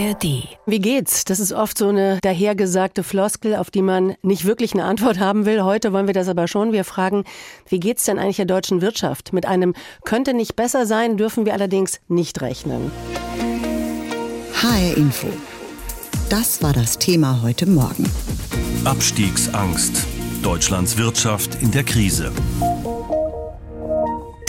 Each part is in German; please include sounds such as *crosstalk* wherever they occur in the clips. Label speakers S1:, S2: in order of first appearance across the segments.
S1: ARD. Wie geht's? Das ist oft so eine dahergesagte Floskel, auf die man nicht wirklich eine Antwort haben will. Heute wollen wir das aber schon. Wir fragen, wie geht's denn eigentlich der deutschen Wirtschaft? Mit einem könnte nicht besser sein, dürfen wir allerdings nicht rechnen.
S2: HR Info. Das war das Thema heute Morgen.
S3: Abstiegsangst. Deutschlands Wirtschaft in der Krise.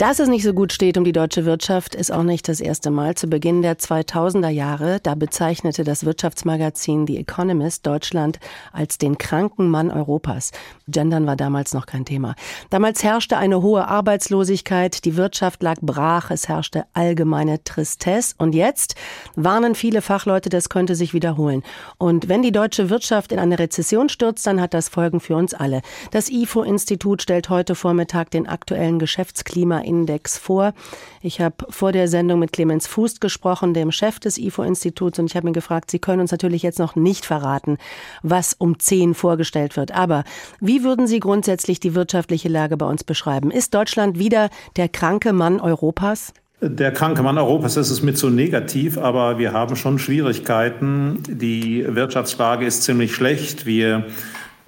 S1: Dass es nicht so gut steht um die deutsche Wirtschaft, ist auch nicht das erste Mal. Zu Beginn der 2000er Jahre, da bezeichnete das Wirtschaftsmagazin The Economist Deutschland als den kranken Mann Europas. Gendern war damals noch kein Thema. Damals herrschte eine hohe Arbeitslosigkeit, die Wirtschaft lag brach, es herrschte allgemeine Tristesse. Und jetzt warnen viele Fachleute, das könnte sich wiederholen. Und wenn die deutsche Wirtschaft in eine Rezession stürzt, dann hat das Folgen für uns alle. Das IFO-Institut stellt heute Vormittag den aktuellen Geschäftsklima Index vor. Ich habe vor der Sendung mit Clemens Fußt gesprochen, dem Chef des IFO-Instituts, und ich habe ihn gefragt, Sie können uns natürlich jetzt noch nicht verraten, was um 10 vorgestellt wird. Aber wie würden Sie grundsätzlich die wirtschaftliche Lage bei uns beschreiben? Ist Deutschland wieder der kranke Mann Europas?
S4: Der kranke Mann Europas, ist mit so negativ, aber wir haben schon Schwierigkeiten. Die Wirtschaftslage ist ziemlich schlecht. Wir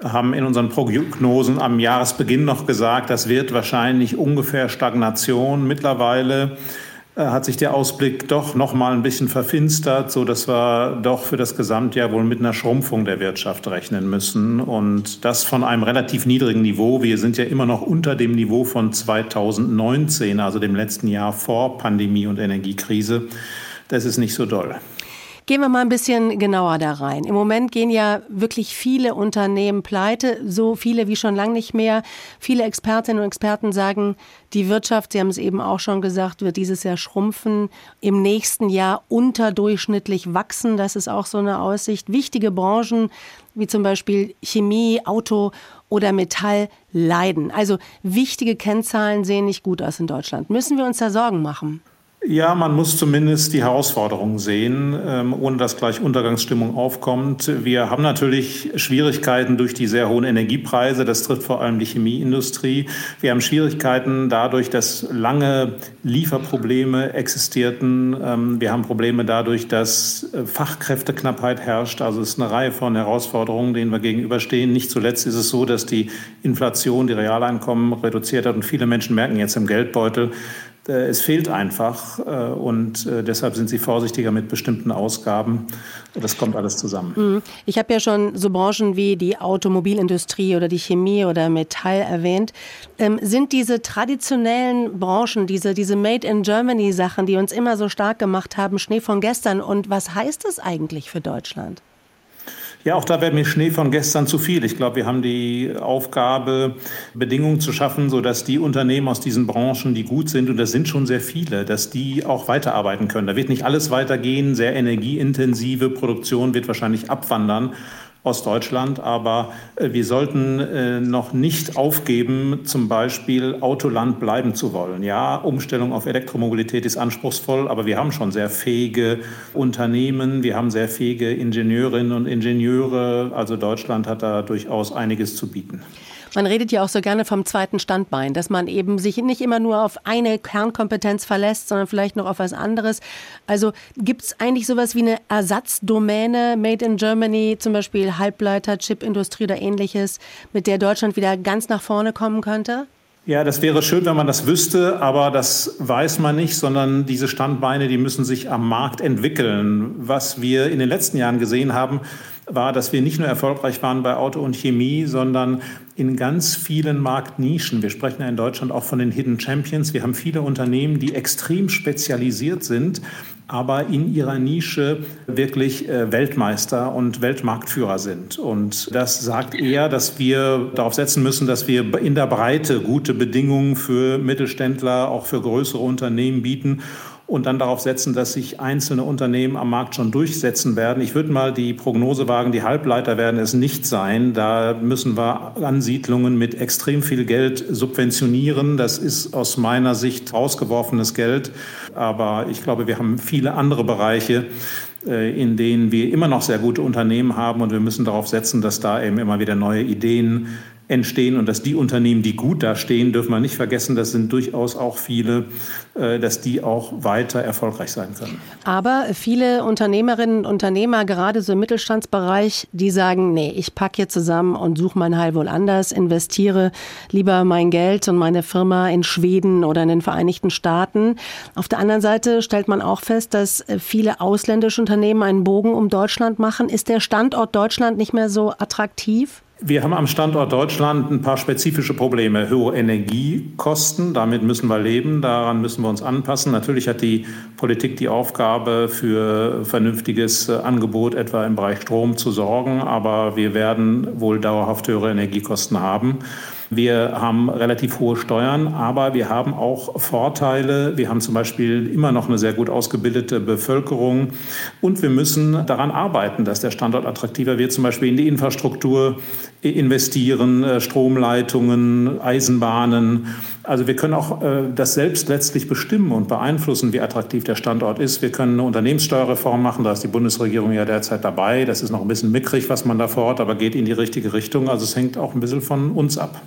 S4: haben in unseren Prognosen am Jahresbeginn noch gesagt, das wird wahrscheinlich ungefähr Stagnation. Mittlerweile äh, hat sich der Ausblick doch noch mal ein bisschen verfinstert, so dass wir doch für das Gesamtjahr wohl mit einer Schrumpfung der Wirtschaft rechnen müssen und das von einem relativ niedrigen Niveau. Wir sind ja immer noch unter dem Niveau von 2019, also dem letzten Jahr vor Pandemie und Energiekrise. Das ist nicht so doll.
S1: Gehen wir mal ein bisschen genauer da rein. Im Moment gehen ja wirklich viele Unternehmen pleite, so viele wie schon lange nicht mehr. Viele Expertinnen und Experten sagen, die Wirtschaft, Sie haben es eben auch schon gesagt, wird dieses Jahr schrumpfen, im nächsten Jahr unterdurchschnittlich wachsen. Das ist auch so eine Aussicht. Wichtige Branchen wie zum Beispiel Chemie, Auto oder Metall leiden. Also wichtige Kennzahlen sehen nicht gut aus in Deutschland. Müssen wir uns da Sorgen machen?
S4: Ja, man muss zumindest die Herausforderungen sehen, ähm, ohne dass gleich Untergangsstimmung aufkommt. Wir haben natürlich Schwierigkeiten durch die sehr hohen Energiepreise. Das trifft vor allem die Chemieindustrie. Wir haben Schwierigkeiten dadurch, dass lange Lieferprobleme existierten. Ähm, wir haben Probleme dadurch, dass äh, Fachkräfteknappheit herrscht. Also es ist eine Reihe von Herausforderungen, denen wir gegenüberstehen. Nicht zuletzt ist es so, dass die Inflation die Realeinkommen reduziert hat und viele Menschen merken jetzt im Geldbeutel, es fehlt einfach äh, und äh, deshalb sind sie vorsichtiger mit bestimmten Ausgaben. Das kommt alles zusammen. Mhm.
S1: Ich habe ja schon so Branchen wie die Automobilindustrie oder die Chemie oder Metall erwähnt. Ähm, sind diese traditionellen Branchen, diese, diese Made in Germany Sachen, die uns immer so stark gemacht haben, Schnee von gestern? Und was heißt das eigentlich für Deutschland?
S4: Ja, auch da wäre mir Schnee von gestern zu viel. Ich glaube, wir haben die Aufgabe, Bedingungen zu schaffen, sodass die Unternehmen aus diesen Branchen, die gut sind, und das sind schon sehr viele, dass die auch weiterarbeiten können. Da wird nicht alles weitergehen. Sehr energieintensive Produktion wird wahrscheinlich abwandern. Ostdeutschland. Aber äh, wir sollten äh, noch nicht aufgeben, zum Beispiel Autoland bleiben zu wollen. Ja, Umstellung auf Elektromobilität ist anspruchsvoll, aber wir haben schon sehr fähige Unternehmen, wir haben sehr fähige Ingenieurinnen und Ingenieure. Also Deutschland hat da durchaus einiges zu bieten.
S1: Man redet ja auch so gerne vom zweiten Standbein, dass man eben sich nicht immer nur auf eine Kernkompetenz verlässt, sondern vielleicht noch auf was anderes. Also gibt es eigentlich sowas wie eine Ersatzdomäne, Made in Germany, zum Beispiel Halbleiter, Chipindustrie oder ähnliches, mit der Deutschland wieder ganz nach vorne kommen könnte?
S4: Ja, das wäre schön, wenn man das wüsste, aber das weiß man nicht, sondern diese Standbeine, die müssen sich am Markt entwickeln. Was wir in den letzten Jahren gesehen haben, war, dass wir nicht nur erfolgreich waren bei Auto und Chemie, sondern in ganz vielen Marktnischen. Wir sprechen ja in Deutschland auch von den Hidden Champions. Wir haben viele Unternehmen, die extrem spezialisiert sind, aber in ihrer Nische wirklich äh, Weltmeister und Weltmarktführer sind. Und das sagt eher, dass wir darauf setzen müssen, dass wir in der Breite gute Bedingungen für Mittelständler, auch für größere Unternehmen bieten und dann darauf setzen, dass sich einzelne Unternehmen am Markt schon durchsetzen werden. Ich würde mal die Prognose wagen, die Halbleiter werden es nicht sein. Da müssen wir Ansiedlungen mit extrem viel Geld subventionieren. Das ist aus meiner Sicht rausgeworfenes Geld. Aber ich glaube, wir haben viele andere Bereiche, äh, in denen wir immer noch sehr gute Unternehmen haben und wir müssen darauf setzen, dass da eben immer wieder neue Ideen entstehen und dass die Unternehmen, die gut dastehen, dürfen wir nicht vergessen, das sind durchaus auch viele, äh, dass die auch weiter erfolgreich sein können.
S1: Aber viele Unternehmerinnen und Unternehmer, gerade so im Mittelstandsbereich, die sagen, nee, ich packe hier zusammen und suche mein Heil wohl anders, investiere lieber mein Geld und meine Firma in Schweden oder in den Vereinigten Staaten. Auf der anderen Seite stellt man auch fest, dass viele ausländische Unternehmen einen Bogen um Deutschland machen. Ist der Standort Deutschland nicht mehr so attraktiv?
S4: Wir haben am Standort Deutschland ein paar spezifische Probleme. Hohe Energiekosten, damit müssen wir leben, daran müssen wir uns anpassen. Natürlich hat die Politik die Aufgabe, für vernünftiges Angebot etwa im Bereich Strom zu sorgen, aber wir werden wohl dauerhaft höhere Energiekosten haben. Wir haben relativ hohe Steuern, aber wir haben auch Vorteile. Wir haben zum Beispiel immer noch eine sehr gut ausgebildete Bevölkerung und wir müssen daran arbeiten, dass der Standort attraktiver wird, zum Beispiel in die Infrastruktur investieren, äh, Stromleitungen, Eisenbahnen. Also wir können auch äh, das selbst letztlich bestimmen und beeinflussen, wie attraktiv der Standort ist. Wir können eine Unternehmenssteuerreform machen, da ist die Bundesregierung ja derzeit dabei. Das ist noch ein bisschen mickrig, was man da fordert, aber geht in die richtige Richtung. Also es hängt auch ein bisschen von uns ab.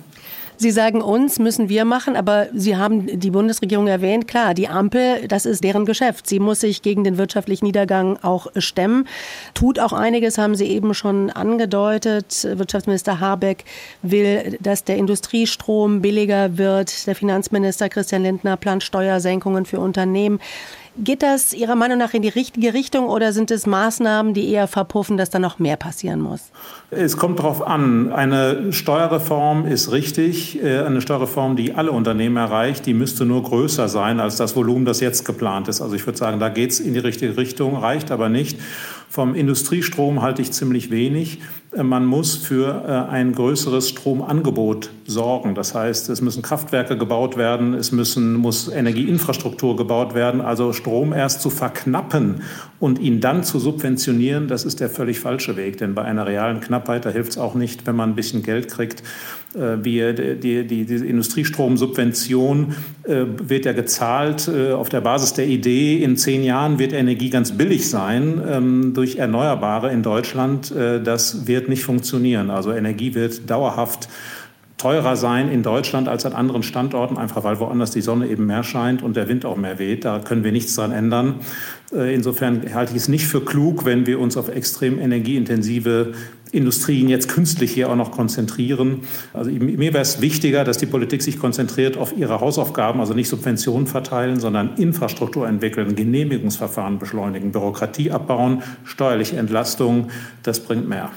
S1: Sie sagen uns, müssen wir machen, aber Sie haben die Bundesregierung erwähnt. Klar, die Ampel, das ist deren Geschäft. Sie muss sich gegen den wirtschaftlichen Niedergang auch stemmen. Tut auch einiges, haben Sie eben schon angedeutet. Wirtschaftsminister Habeck will, dass der Industriestrom billiger wird. Der Finanzminister Christian Lindner plant Steuersenkungen für Unternehmen. Geht das Ihrer Meinung nach in die richtige Richtung oder sind es Maßnahmen, die eher verpuffen, dass da noch mehr passieren muss?
S4: Es kommt darauf an. Eine Steuerreform ist richtig. Äh, eine Steuerreform, die alle Unternehmen erreicht, die müsste nur größer sein als das Volumen, das jetzt geplant ist. Also ich würde sagen, da geht es in die richtige Richtung, reicht aber nicht. Vom Industriestrom halte ich ziemlich wenig. Äh, man muss für äh, ein größeres Stromangebot sorgen. Das heißt, es müssen Kraftwerke gebaut werden, es müssen, muss Energieinfrastruktur gebaut werden. Also Strom erst zu verknappen und ihn dann zu subventionieren, das ist der völlig falsche Weg. Denn bei einer realen Knappheit, da hilft es auch nicht, wenn man ein bisschen Geld kriegt. Äh, wir, die, die, die Industriestromsubvention wird ja gezahlt auf der Basis der Idee, in zehn Jahren wird Energie ganz billig sein ähm, durch Erneuerbare in Deutschland. Das wird nicht funktionieren. Also Energie wird dauerhaft teurer sein in Deutschland als an anderen Standorten, einfach weil woanders die Sonne eben mehr scheint und der Wind auch mehr weht. Da können wir nichts dran ändern. Insofern halte ich es nicht für klug, wenn wir uns auf extrem energieintensive Industrien jetzt künstlich hier auch noch konzentrieren. Also mir wäre es wichtiger, dass die Politik sich konzentriert auf ihre Hausaufgaben, also nicht Subventionen verteilen, sondern Infrastruktur entwickeln, Genehmigungsverfahren beschleunigen, Bürokratie abbauen, steuerliche Entlastung. Das bringt mehr.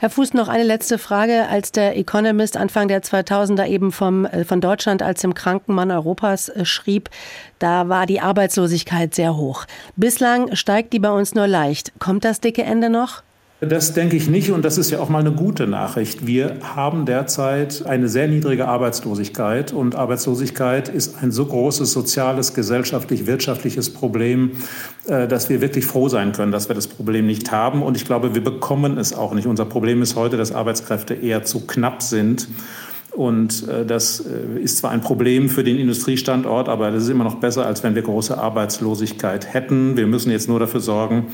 S1: Herr Fuß, noch eine letzte Frage. Als der Economist Anfang der 2000er eben vom, äh, von Deutschland als dem kranken Mann Europas äh, schrieb, da war die Arbeitslosigkeit sehr hoch. Bislang steigt die bei uns nur leicht. Kommt das dicke Ende noch?
S4: Das denke ich nicht und das ist ja auch mal eine gute Nachricht. Wir haben derzeit eine sehr niedrige Arbeitslosigkeit und Arbeitslosigkeit ist ein so großes soziales, gesellschaftlich, wirtschaftliches Problem, äh, dass wir wirklich froh sein können, dass wir das Problem nicht haben und ich glaube, wir bekommen es auch nicht. Unser Problem ist heute, dass Arbeitskräfte eher zu knapp sind. Und äh, das äh, ist zwar ein Problem für den Industriestandort, aber das ist immer noch besser, als wenn wir große Arbeitslosigkeit hätten. Wir müssen jetzt nur dafür sorgen,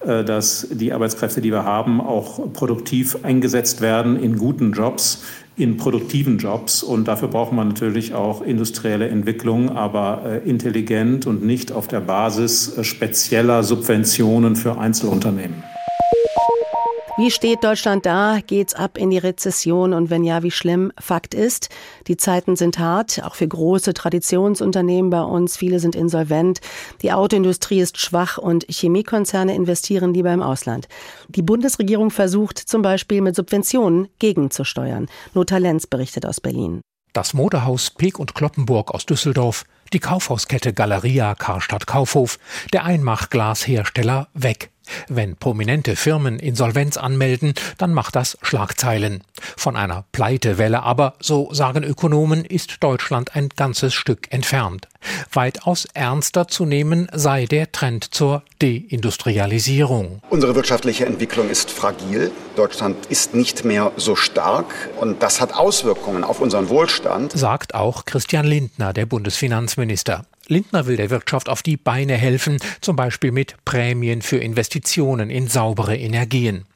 S4: äh, dass die Arbeitskräfte, die wir haben, auch produktiv eingesetzt werden in guten Jobs, in produktiven Jobs. Und dafür braucht man natürlich auch industrielle Entwicklung, aber intelligent und nicht auf der Basis spezieller Subventionen für Einzelunternehmen.
S1: Wie steht Deutschland da? Geht's ab in die Rezession? Und wenn ja, wie schlimm? Fakt ist, die Zeiten sind hart, auch für große Traditionsunternehmen bei uns. Viele sind insolvent. Die Autoindustrie ist schwach und Chemiekonzerne investieren lieber im Ausland. Die Bundesregierung versucht zum Beispiel mit Subventionen gegenzusteuern. Lothar Lenz berichtet aus Berlin.
S5: Das Modehaus Peek und Kloppenburg aus Düsseldorf, die Kaufhauskette Galeria Karstadt Kaufhof, der Einmachglashersteller weg. Wenn prominente Firmen Insolvenz anmelden, dann macht das Schlagzeilen. Von einer Pleitewelle aber, so sagen Ökonomen, ist Deutschland ein ganzes Stück entfernt. Weitaus ernster zu nehmen sei der Trend zur Deindustrialisierung.
S6: Unsere wirtschaftliche Entwicklung ist fragil. Deutschland ist nicht mehr so stark und das hat Auswirkungen auf unseren Wohlstand,
S5: sagt auch Christian Lindner, der Bundesfinanzminister. Lindner will der Wirtschaft auf die Beine helfen, zum Beispiel mit Prämien für Investitionen in saubere Energien.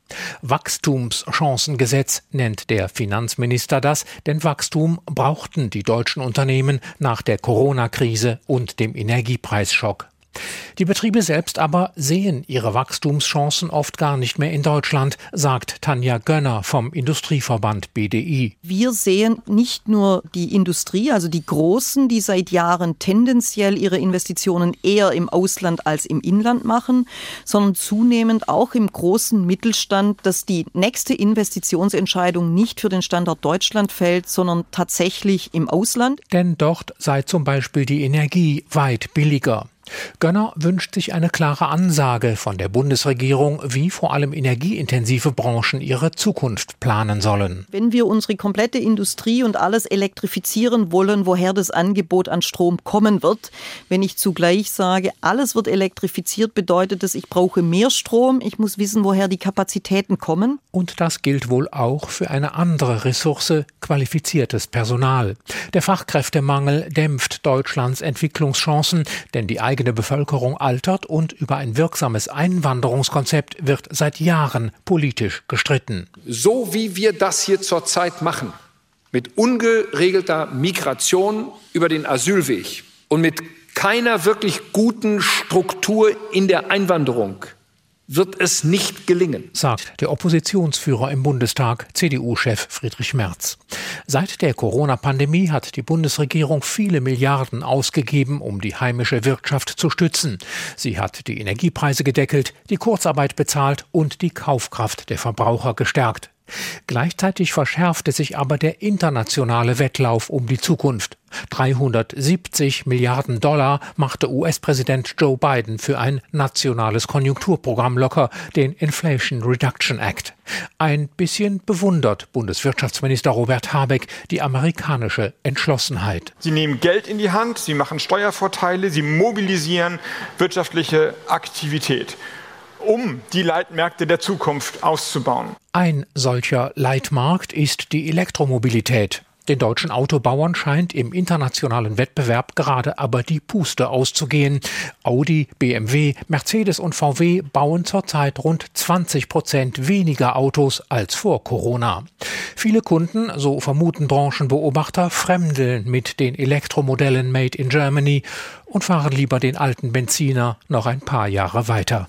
S5: Wachstumschancengesetz nennt der Finanzminister das, denn Wachstum brauchten die deutschen Unternehmen nach der Corona-Krise und dem Energiepreisschock. Die Betriebe selbst aber sehen ihre Wachstumschancen oft gar nicht mehr in Deutschland, sagt Tanja Gönner vom Industrieverband BDI.
S7: Wir sehen nicht nur die Industrie, also die Großen, die seit Jahren tendenziell ihre Investitionen eher im Ausland als im Inland machen, sondern zunehmend auch im großen Mittelstand, dass die nächste Investitionsentscheidung nicht für den Standort Deutschland fällt, sondern tatsächlich im Ausland.
S5: Denn dort sei zum Beispiel die Energie weit billiger. Gönner wünscht sich eine klare Ansage von der Bundesregierung, wie vor allem energieintensive Branchen ihre Zukunft planen sollen.
S7: Wenn wir unsere komplette Industrie und alles elektrifizieren wollen, woher das Angebot an Strom kommen wird, wenn ich zugleich sage, alles wird elektrifiziert, bedeutet das, ich brauche mehr Strom, ich muss wissen, woher die Kapazitäten kommen.
S5: Und das gilt wohl auch für eine andere Ressource, qualifiziertes Personal. Der Fachkräftemangel dämpft Deutschlands Entwicklungschancen, denn die eigene Bevölkerung altert und über ein wirksames Einwanderungskonzept wird seit Jahren politisch gestritten.
S8: So wie wir das hier zurzeit machen, mit ungeregelter Migration über den Asylweg und mit keiner wirklich guten Struktur in der Einwanderung, wird es nicht gelingen,
S5: sagt der Oppositionsführer im Bundestag, CDU-Chef Friedrich Merz. Seit der Corona-Pandemie hat die Bundesregierung viele Milliarden ausgegeben, um die heimische Wirtschaft zu stützen. Sie hat die Energiepreise gedeckelt, die Kurzarbeit bezahlt und die Kaufkraft der Verbraucher gestärkt. Gleichzeitig verschärfte sich aber der internationale Wettlauf um die Zukunft. 370 Milliarden Dollar machte US-Präsident Joe Biden für ein nationales Konjunkturprogramm locker, den Inflation Reduction Act. Ein bisschen bewundert Bundeswirtschaftsminister Robert Habeck die amerikanische Entschlossenheit.
S9: Sie nehmen Geld in die Hand, sie machen Steuervorteile, sie mobilisieren wirtschaftliche Aktivität um die Leitmärkte der Zukunft auszubauen.
S5: Ein solcher Leitmarkt ist die Elektromobilität. Den deutschen Autobauern scheint im internationalen Wettbewerb gerade aber die Puste auszugehen. Audi, BMW, Mercedes und VW bauen zurzeit rund 20 Prozent weniger Autos als vor Corona. Viele Kunden, so vermuten Branchenbeobachter, fremdeln mit den Elektromodellen Made in Germany und fahren lieber den alten Benziner noch ein paar Jahre weiter.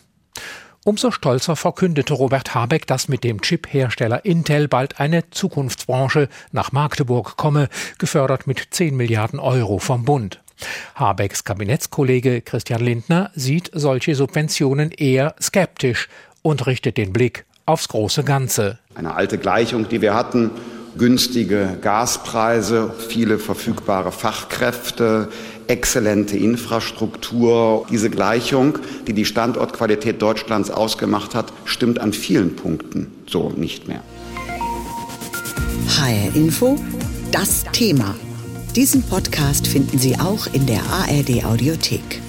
S5: Umso stolzer verkündete Robert Habeck, dass mit dem Chip-Hersteller Intel bald eine Zukunftsbranche nach Magdeburg komme, gefördert mit 10 Milliarden Euro vom Bund. Habecks Kabinettskollege Christian Lindner sieht solche Subventionen eher skeptisch und richtet den Blick aufs große Ganze.
S6: Eine alte Gleichung, die wir hatten, günstige Gaspreise, viele verfügbare Fachkräfte, exzellente Infrastruktur. Diese Gleichung, die die Standortqualität Deutschlands ausgemacht hat, stimmt an vielen Punkten so nicht mehr.
S2: HR Info, das Thema. Diesen Podcast finden Sie auch in der ARD Audiothek.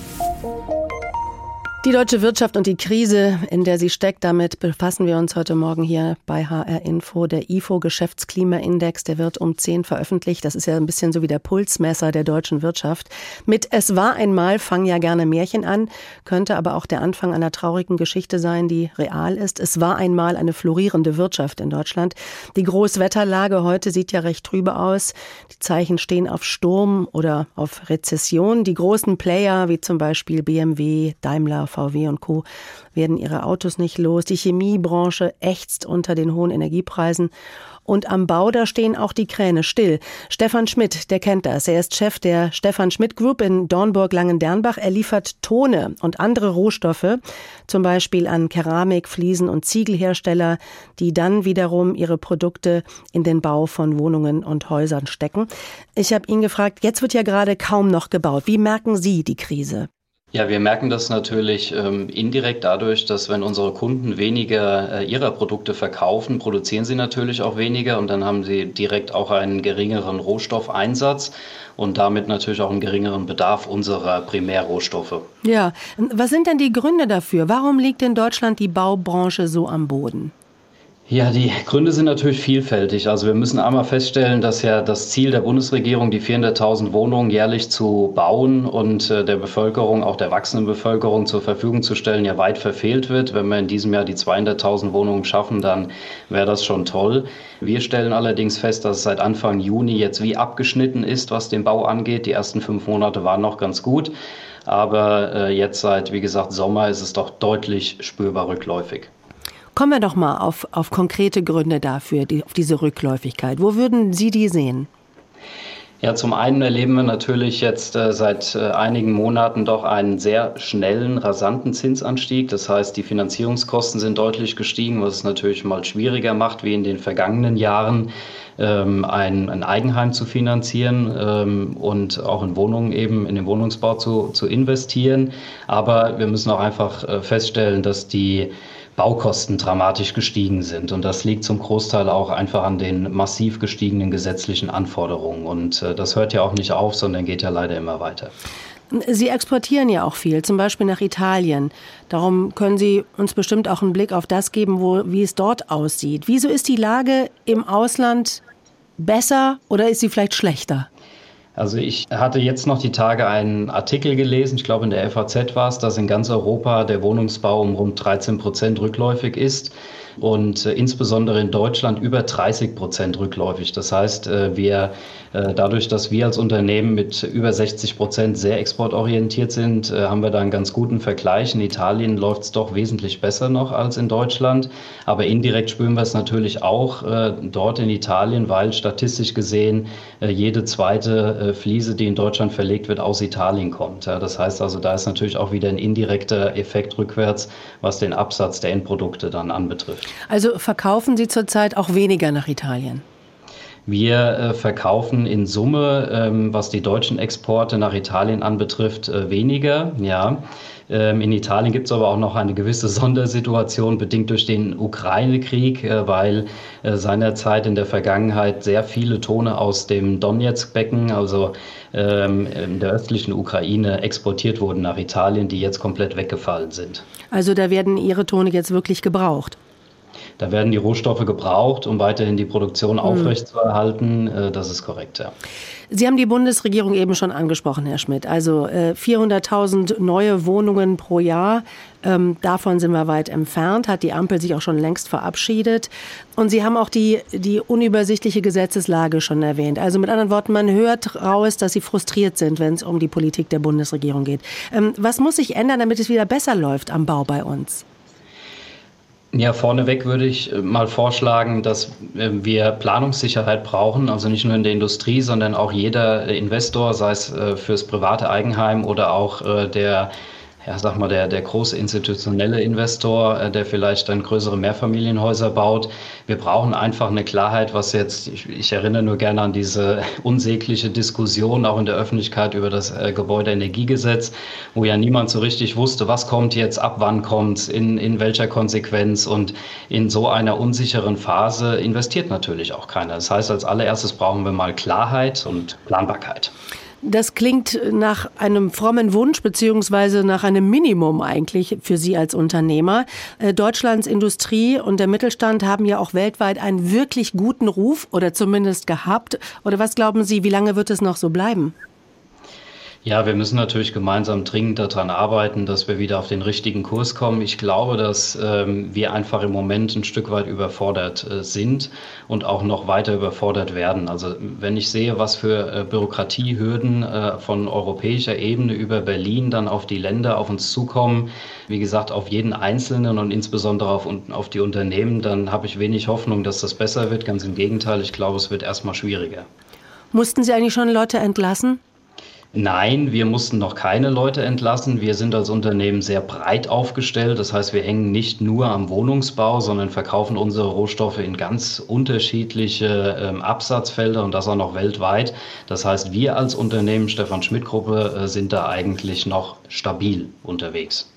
S1: Die deutsche Wirtschaft und die Krise, in der sie steckt, damit befassen wir uns heute Morgen hier bei HR Info. Der IFO Geschäftsklimaindex, der wird um 10 veröffentlicht. Das ist ja ein bisschen so wie der Pulsmesser der deutschen Wirtschaft. Mit Es war einmal fangen ja gerne Märchen an, könnte aber auch der Anfang einer traurigen Geschichte sein, die real ist. Es war einmal eine florierende Wirtschaft in Deutschland. Die Großwetterlage heute sieht ja recht trübe aus. Die Zeichen stehen auf Sturm oder auf Rezession. Die großen Player wie zum Beispiel BMW, Daimler, VW und Co. werden ihre Autos nicht los. Die Chemiebranche ächzt unter den hohen Energiepreisen. Und am Bau, da stehen auch die Kräne still. Stefan Schmidt, der kennt das. Er ist Chef der Stefan Schmidt Group in Dornburg-Langendernbach. Er liefert Tone und andere Rohstoffe, zum Beispiel an Keramik, Fliesen und Ziegelhersteller, die dann wiederum ihre Produkte in den Bau von Wohnungen und Häusern stecken. Ich habe ihn gefragt, jetzt wird ja gerade kaum noch gebaut. Wie merken Sie die Krise?
S10: Ja, wir merken das natürlich ähm, indirekt dadurch, dass wenn unsere Kunden weniger äh, ihrer Produkte verkaufen, produzieren sie natürlich auch weniger und dann haben sie direkt auch einen geringeren Rohstoffeinsatz und damit natürlich auch einen geringeren Bedarf unserer Primärrohstoffe.
S1: Ja, was sind denn die Gründe dafür? Warum liegt in Deutschland die Baubranche so am Boden?
S10: Ja, die Gründe sind natürlich vielfältig. Also wir müssen einmal feststellen, dass ja das Ziel der Bundesregierung, die 400.000 Wohnungen jährlich zu bauen und äh, der Bevölkerung, auch der wachsenden Bevölkerung zur Verfügung zu stellen, ja weit verfehlt wird. Wenn wir in diesem Jahr die 200.000 Wohnungen schaffen, dann wäre das schon toll. Wir stellen allerdings fest, dass es seit Anfang Juni jetzt wie abgeschnitten ist, was den Bau angeht. Die ersten fünf Monate waren noch ganz gut. Aber äh, jetzt seit, wie gesagt, Sommer ist es doch deutlich spürbar rückläufig.
S1: Kommen wir doch mal auf, auf konkrete Gründe dafür, die, auf diese Rückläufigkeit. Wo würden Sie die sehen?
S10: Ja, zum einen erleben wir natürlich jetzt äh, seit äh, einigen Monaten doch einen sehr schnellen, rasanten Zinsanstieg. Das heißt, die Finanzierungskosten sind deutlich gestiegen, was es natürlich mal schwieriger macht, wie in den vergangenen Jahren ähm, ein, ein Eigenheim zu finanzieren ähm, und auch in Wohnungen eben, in den Wohnungsbau zu, zu investieren. Aber wir müssen auch einfach äh, feststellen, dass die Baukosten dramatisch gestiegen sind. Und das liegt zum Großteil auch einfach an den massiv gestiegenen gesetzlichen Anforderungen. Und äh, das hört ja auch nicht auf, sondern geht ja leider immer weiter.
S1: Sie exportieren ja auch viel, zum Beispiel nach Italien. Darum können Sie uns bestimmt auch einen Blick auf das geben, wo, wie es dort aussieht. Wieso ist die Lage im Ausland besser oder ist sie vielleicht schlechter?
S10: Also ich hatte jetzt noch die Tage einen Artikel gelesen, ich glaube in der FAZ war es, dass in ganz Europa der Wohnungsbau um rund 13 Prozent rückläufig ist und äh, insbesondere in Deutschland über 30 Prozent rückläufig. Das heißt, äh, wir äh, dadurch, dass wir als Unternehmen mit über 60 Prozent sehr exportorientiert sind, äh, haben wir da einen ganz guten Vergleich. In Italien läuft es doch wesentlich besser noch als in Deutschland. Aber indirekt spüren wir es natürlich auch äh, dort in Italien, weil statistisch gesehen jede zweite Fliese, die in Deutschland verlegt wird, aus Italien kommt. Das heißt also, da ist natürlich auch wieder ein indirekter Effekt rückwärts, was den Absatz der Endprodukte dann anbetrifft.
S1: Also verkaufen Sie zurzeit auch weniger nach Italien?
S10: Wir äh, verkaufen in Summe, ähm, was die deutschen Exporte nach Italien anbetrifft, äh, weniger. Ja. Ähm, in Italien gibt es aber auch noch eine gewisse *laughs* Sondersituation, bedingt durch den Ukraine-Krieg, äh, weil seinerzeit in der Vergangenheit sehr viele Tone aus dem Donetsk-Becken, also ähm, in der östlichen Ukraine, exportiert wurden nach Italien, die jetzt komplett weggefallen sind.
S1: Also da werden Ihre Tone jetzt wirklich gebraucht?
S10: Da werden die Rohstoffe gebraucht, um weiterhin die Produktion mhm. aufrechtzuerhalten. Äh, das ist korrekt, ja.
S1: Sie haben die Bundesregierung eben schon angesprochen, Herr Schmidt. Also 400.000 äh, neue Wohnungen pro Jahr. Ähm, davon sind wir weit entfernt, hat die Ampel sich auch schon längst verabschiedet. Und Sie haben auch die, die unübersichtliche Gesetzeslage schon erwähnt. Also mit anderen Worten, man hört raus, dass Sie frustriert sind, wenn es um die Politik der Bundesregierung geht. Ähm, was muss sich ändern, damit es wieder besser läuft am Bau bei uns?
S10: Ja, vorneweg würde ich äh, mal vorschlagen, dass äh, wir Planungssicherheit brauchen, also nicht nur in der Industrie, sondern auch jeder Investor, sei es äh, fürs private Eigenheim oder auch der ja, sag mal, der, der große institutionelle Investor, äh, der vielleicht dann größere Mehrfamilienhäuser baut. Wir brauchen einfach eine Klarheit, was jetzt, ich, ich erinnere nur gerne an diese *laughs* unsägliche Diskussion auch in der Öffentlichkeit über das äh, Gebäudeenergiegesetz, wo ja niemand so richtig wusste, was kommt jetzt, ab wann kommt in, in welcher Konsequenz und in so einer unsicheren Phase investiert natürlich auch keiner. Das heißt, als allererstes brauchen wir mal Klarheit und Planbarkeit.
S1: Das klingt nach einem frommen Wunsch beziehungsweise nach einem Minimum eigentlich für Sie als Unternehmer. Äh, Deutschlands Industrie und der Mittelstand haben ja auch weltweit einen wirklich guten Ruf oder zumindest gehabt. Oder was glauben Sie, wie lange wird es noch so bleiben?
S10: Ja, wir müssen natürlich gemeinsam dringend daran arbeiten, dass wir wieder auf den richtigen Kurs kommen. Ich glaube, dass ähm, wir einfach im Moment ein Stück weit überfordert äh, sind und auch noch weiter überfordert werden. Also wenn ich sehe, was für äh, Bürokratiehürden äh, von europäischer Ebene über Berlin dann auf die Länder auf uns zukommen, wie gesagt, auf jeden Einzelnen und insbesondere auf, auf die Unternehmen, dann habe ich wenig Hoffnung, dass das besser wird. Ganz im Gegenteil, ich glaube, es wird erstmal schwieriger.
S1: Mussten Sie eigentlich schon Leute entlassen?
S10: Nein, wir mussten noch keine Leute entlassen. Wir sind als Unternehmen sehr breit aufgestellt. Das heißt, wir hängen nicht nur am Wohnungsbau, sondern verkaufen unsere Rohstoffe in ganz unterschiedliche ähm, Absatzfelder und das auch noch weltweit. Das heißt, wir als Unternehmen Stefan Schmidt Gruppe äh, sind da eigentlich noch stabil unterwegs.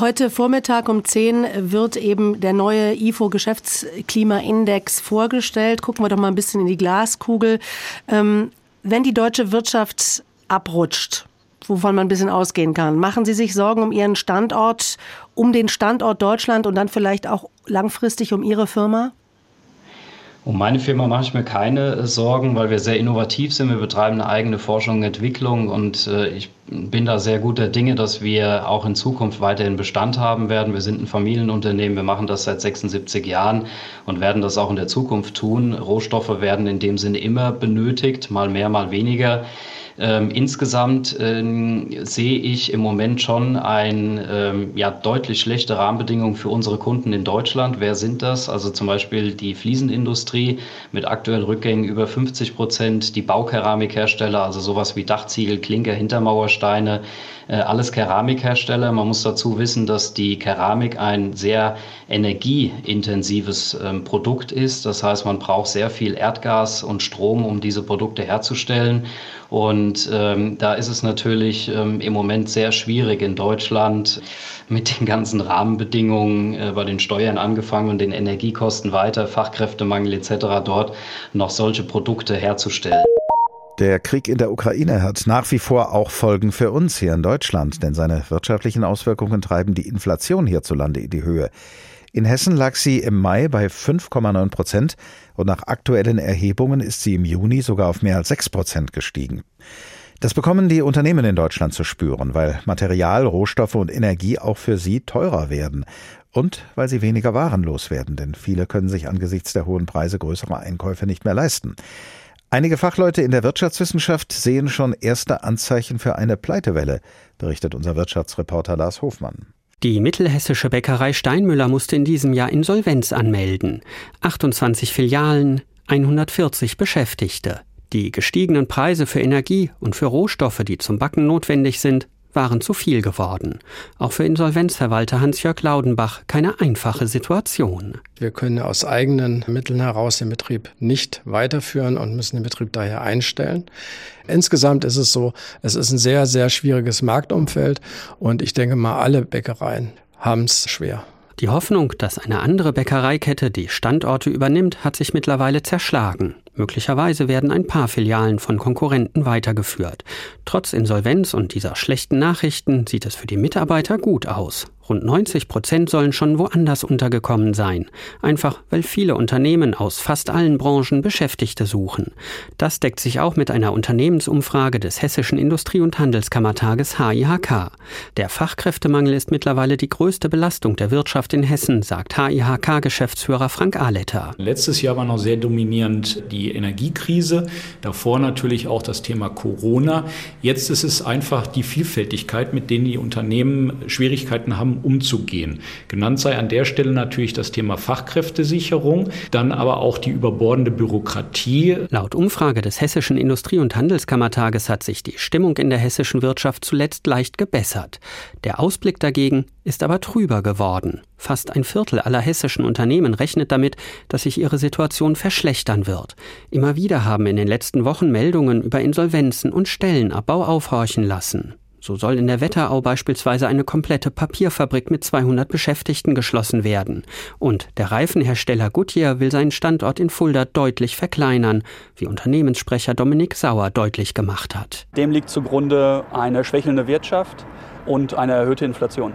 S1: Heute Vormittag um 10 wird eben der neue IFO Geschäftsklimaindex vorgestellt. Gucken wir doch mal ein bisschen in die Glaskugel. Ähm, wenn die deutsche Wirtschaft abrutscht, wovon man ein bisschen ausgehen kann. Machen Sie sich Sorgen um Ihren Standort, um den Standort Deutschland und dann vielleicht auch langfristig um Ihre Firma?
S10: Um meine Firma mache ich mir keine äh, Sorgen, weil wir sehr innovativ sind. Wir betreiben eine eigene Forschung und Entwicklung und äh, ich bin da sehr guter Dinge, dass wir auch in Zukunft weiterhin Bestand haben werden. Wir sind ein Familienunternehmen, wir machen das seit 76 Jahren und werden das auch in der Zukunft tun. Rohstoffe werden in dem Sinne immer benötigt, mal mehr, mal weniger. Ähm, insgesamt ähm, sehe ich im Moment schon ein ähm, ja, deutlich schlechte Rahmenbedingungen für unsere Kunden in Deutschland. Wer sind das? Also zum Beispiel die Fliesenindustrie mit aktuellen Rückgängen über 50 Prozent, die Baukeramikhersteller, also sowas wie Dachziegel, Klinker, Hintermauersteine, äh, alles Keramikhersteller. Man muss dazu wissen, dass die Keramik ein sehr energieintensives ähm, Produkt ist. Das heißt, man braucht sehr viel Erdgas und Strom, um diese Produkte herzustellen. Und ähm, da ist es natürlich ähm, im Moment sehr schwierig in Deutschland mit den ganzen Rahmenbedingungen äh, bei den Steuern angefangen und den Energiekosten weiter, Fachkräftemangel etc. dort noch solche Produkte herzustellen.
S11: Der Krieg in der Ukraine hat nach wie vor auch Folgen für uns hier in Deutschland, denn seine wirtschaftlichen Auswirkungen treiben die Inflation hierzulande in die Höhe. In Hessen lag sie im Mai bei 5,9 Prozent und nach aktuellen Erhebungen ist sie im Juni sogar auf mehr als 6 Prozent gestiegen. Das bekommen die Unternehmen in Deutschland zu spüren, weil Material, Rohstoffe und Energie auch für sie teurer werden und weil sie weniger warenlos werden, denn viele können sich angesichts der hohen Preise größere Einkäufe nicht mehr leisten. Einige Fachleute in der Wirtschaftswissenschaft sehen schon erste Anzeichen für eine Pleitewelle, berichtet unser Wirtschaftsreporter Lars Hofmann.
S12: Die mittelhessische Bäckerei Steinmüller musste in diesem Jahr Insolvenz anmelden. 28 Filialen, 140 Beschäftigte. Die gestiegenen Preise für Energie und für Rohstoffe, die zum Backen notwendig sind, waren zu viel geworden. Auch für Insolvenzverwalter Hans-Jörg Laudenbach keine einfache Situation.
S13: Wir können aus eigenen Mitteln heraus den Betrieb nicht weiterführen und müssen den Betrieb daher einstellen. Insgesamt ist es so, es ist ein sehr, sehr schwieriges Marktumfeld und ich denke mal, alle Bäckereien haben es schwer.
S12: Die Hoffnung, dass eine andere Bäckereikette die Standorte übernimmt, hat sich mittlerweile zerschlagen. Möglicherweise werden ein paar Filialen von Konkurrenten weitergeführt. Trotz Insolvenz und dieser schlechten Nachrichten sieht es für die Mitarbeiter gut aus. Rund 90 Prozent sollen schon woanders untergekommen sein. Einfach weil viele Unternehmen aus fast allen Branchen Beschäftigte suchen. Das deckt sich auch mit einer Unternehmensumfrage des Hessischen Industrie- und Handelskammertages HIHK. Der Fachkräftemangel ist mittlerweile die größte Belastung der Wirtschaft in Hessen, sagt HIHK-Geschäftsführer Frank Ahletter.
S14: Letztes Jahr war noch sehr dominierend die Energiekrise, davor natürlich auch das Thema Corona. Jetzt ist es einfach die Vielfältigkeit, mit denen die Unternehmen Schwierigkeiten haben, umzugehen. Genannt sei an der Stelle natürlich das Thema Fachkräftesicherung, dann aber auch die überbordende Bürokratie.
S12: Laut Umfrage des Hessischen Industrie- und Handelskammertages hat sich die Stimmung in der hessischen Wirtschaft zuletzt leicht gebessert. Der Ausblick dagegen ist aber trüber geworden. Fast ein Viertel aller hessischen Unternehmen rechnet damit, dass sich ihre Situation verschlechtern wird. Immer wieder haben in den letzten Wochen Meldungen über Insolvenzen und Stellenabbau aufhorchen lassen. So soll in der Wetterau beispielsweise eine komplette Papierfabrik mit 200 Beschäftigten geschlossen werden. Und der Reifenhersteller Goodyear will seinen Standort in Fulda deutlich verkleinern, wie Unternehmenssprecher Dominik Sauer deutlich gemacht hat.
S15: Dem liegt zugrunde eine schwächelnde Wirtschaft und eine erhöhte Inflation.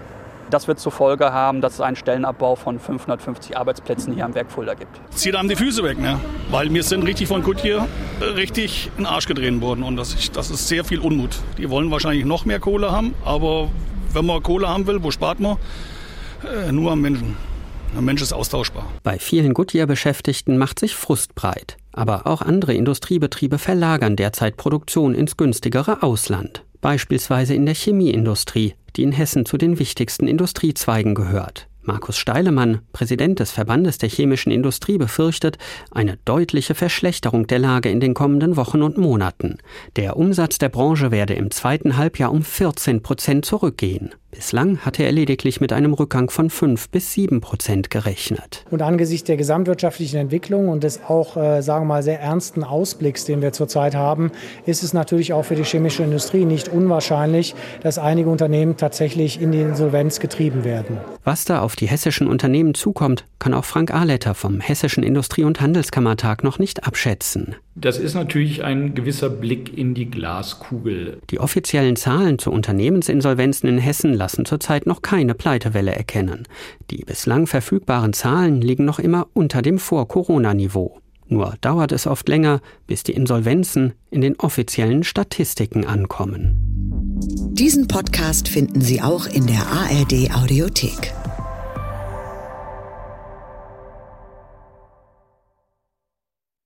S15: Das wird zur Folge haben, dass es einen Stellenabbau von 550 Arbeitsplätzen hier am Werk Fulda gibt.
S16: Zieht einem die Füße weg, ne? weil wir sind richtig von Goodyear äh, richtig in den Arsch gedreht worden und das ist, das ist sehr viel Unmut. Die wollen wahrscheinlich noch mehr Kohle haben, aber wenn man Kohle haben will, wo spart man? Äh, nur am Menschen. Ein Mensch ist austauschbar.
S12: Bei vielen Goodyear-Beschäftigten macht sich Frust breit. Aber auch andere Industriebetriebe verlagern derzeit Produktion ins günstigere Ausland. Beispielsweise in der Chemieindustrie, die in Hessen zu den wichtigsten Industriezweigen gehört. Markus Steilemann, Präsident des Verbandes der chemischen Industrie, befürchtet eine deutliche Verschlechterung der Lage in den kommenden Wochen und Monaten. Der Umsatz der Branche werde im zweiten Halbjahr um 14 Prozent zurückgehen. Bislang hatte er lediglich mit einem Rückgang von 5 bis 7 Prozent gerechnet.
S17: Und angesichts der gesamtwirtschaftlichen Entwicklung und des auch, äh, sagen wir mal, sehr ernsten Ausblicks, den wir zurzeit haben, ist es natürlich auch für die chemische Industrie nicht unwahrscheinlich, dass einige Unternehmen tatsächlich in die Insolvenz getrieben werden.
S12: Was da auf die hessischen Unternehmen zukommt, kann auch Frank Ahletter vom Hessischen Industrie- und Handelskammertag noch nicht abschätzen.
S14: Das ist natürlich ein gewisser Blick in die Glaskugel.
S12: Die offiziellen Zahlen zu Unternehmensinsolvenzen in Hessen lassen zurzeit noch keine Pleitewelle erkennen. Die bislang verfügbaren Zahlen liegen noch immer unter dem Vor-Corona-Niveau. Nur dauert es oft länger, bis die Insolvenzen in den offiziellen Statistiken ankommen.
S2: Diesen Podcast finden Sie auch in der ARD Audiothek.